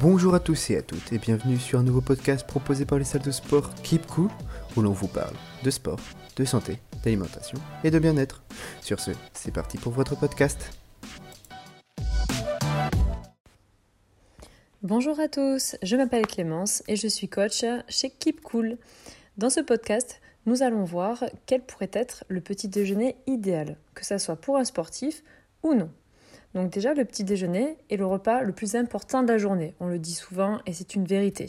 Bonjour à tous et à toutes et bienvenue sur un nouveau podcast proposé par les salles de sport Keep Cool où l'on vous parle de sport, de santé, d'alimentation et de bien-être. Sur ce, c'est parti pour votre podcast. Bonjour à tous, je m'appelle Clémence et je suis coach chez Keep Cool. Dans ce podcast, nous allons voir quel pourrait être le petit déjeuner idéal, que ce soit pour un sportif ou non. Donc déjà, le petit déjeuner est le repas le plus important de la journée. On le dit souvent et c'est une vérité.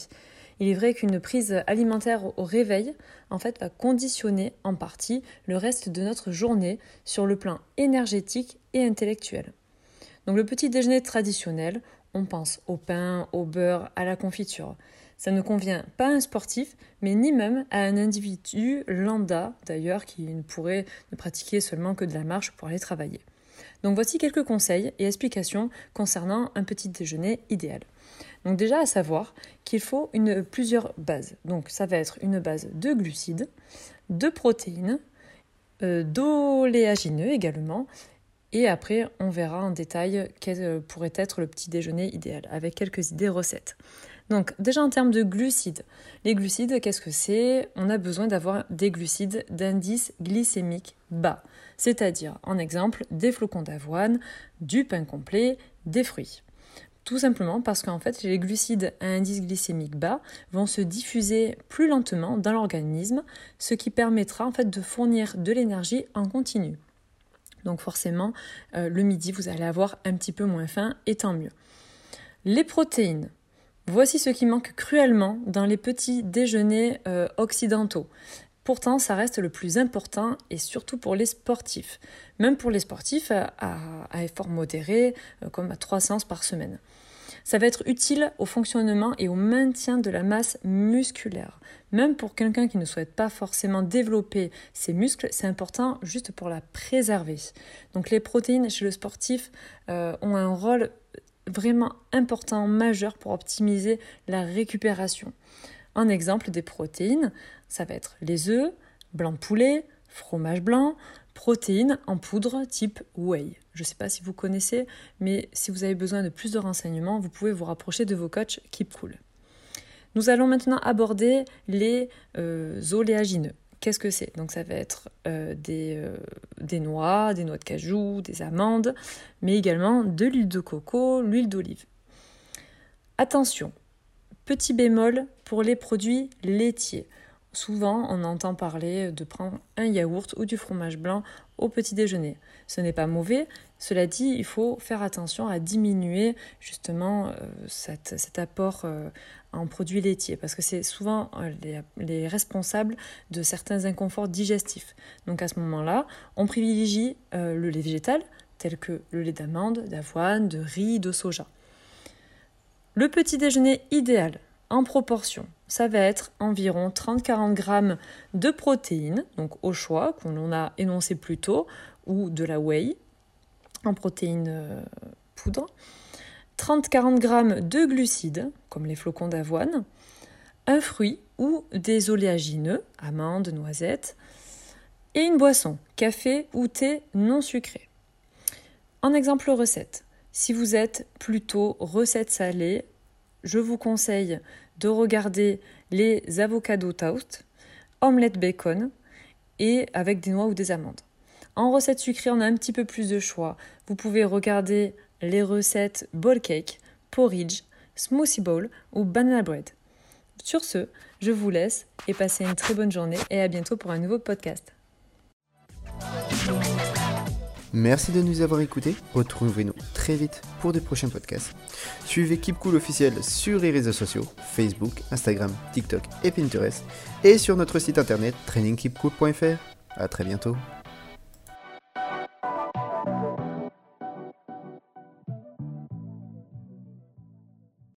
Il est vrai qu'une prise alimentaire au réveil, en fait, va conditionner en partie le reste de notre journée sur le plan énergétique et intellectuel. Donc le petit déjeuner traditionnel, on pense au pain, au beurre, à la confiture. Ça ne convient pas à un sportif, mais ni même à un individu lambda, d'ailleurs, qui ne pourrait ne pratiquer seulement que de la marche pour aller travailler. Donc voici quelques conseils et explications concernant un petit déjeuner idéal. Donc déjà à savoir qu'il faut une, plusieurs bases. Donc ça va être une base de glucides, de protéines, euh, d'oléagineux également. Et après, on verra en détail quel pourrait être le petit déjeuner idéal avec quelques idées recettes. Donc déjà en termes de glucides, les glucides, qu'est-ce que c'est? On a besoin d'avoir des glucides d'indice glycémique bas, c'est-à-dire en exemple des flocons d'avoine, du pain complet, des fruits. Tout simplement parce qu'en fait les glucides à indice glycémique bas vont se diffuser plus lentement dans l'organisme, ce qui permettra en fait de fournir de l'énergie en continu. Donc forcément, euh, le midi, vous allez avoir un petit peu moins faim et tant mieux. Les protéines. Voici ce qui manque cruellement dans les petits déjeuners euh, occidentaux. Pourtant, ça reste le plus important et surtout pour les sportifs. Même pour les sportifs à, à effort modéré, euh, comme à 3 séances par semaine. Ça va être utile au fonctionnement et au maintien de la masse musculaire. Même pour quelqu'un qui ne souhaite pas forcément développer ses muscles, c'est important juste pour la préserver. Donc les protéines chez le sportif euh, ont un rôle vraiment important, majeur pour optimiser la récupération. Un exemple des protéines, ça va être les œufs, blanc de poulet, fromage blanc, protéines en poudre type whey. Je ne sais pas si vous connaissez, mais si vous avez besoin de plus de renseignements, vous pouvez vous rapprocher de vos coachs Keep Cool. Nous allons maintenant aborder les euh, oléagineux. Qu'est-ce que c'est? Donc ça va être euh, euh, des, noix, des noix de cajou, des amandes, mais également de l'huile de coco, l'huile d'olive. Attention, petit bémol pour les produits laitiers. Souvent, on entend parler de prendre un yaourt ou du fromage blanc au petit déjeuner. Ce n'est pas mauvais. Cela dit, il faut faire attention à diminuer justement cet, apport en produits laitiers parce que c'est souvent euh, les, responsables de certains inconforts digestifs. Donc à ce moment-là, on privilégie euh, le lait végétal tel que le lait d'amande, d'avoine, de riz, de soja. Le petit déjeuner idéal en proportion, ça va être environ 30-40 grammes de protéines, donc au choix, qu'on a énoncé plus tôt, ou de la whey en protéines euh, poudre, 30-40 g de glucides, comme les flocons d'avoine, un fruit ou des oléagineux, amandes, noisettes, et une boisson, café ou thé non sucré. En exemple recette, si vous êtes plutôt recette salée, je vous conseille de regarder les avocados toast, omelette bacon et avec des noix ou des amandes. En recette sucrée, on a un petit peu plus de choix. Vous pouvez regarder les recettes bowl cake, porridge, smoothie bowl ou banana bread. Sur ce, je vous laisse et passez une très bonne journée et à bientôt pour un nouveau podcast. Merci de nous avoir écoutés. Retrouvez-nous vite pour des prochains podcasts. Suivez Keep Cool officiel sur les réseaux sociaux Facebook, Instagram, TikTok et Pinterest et sur notre site internet trainingkeepcool.fr. À très bientôt.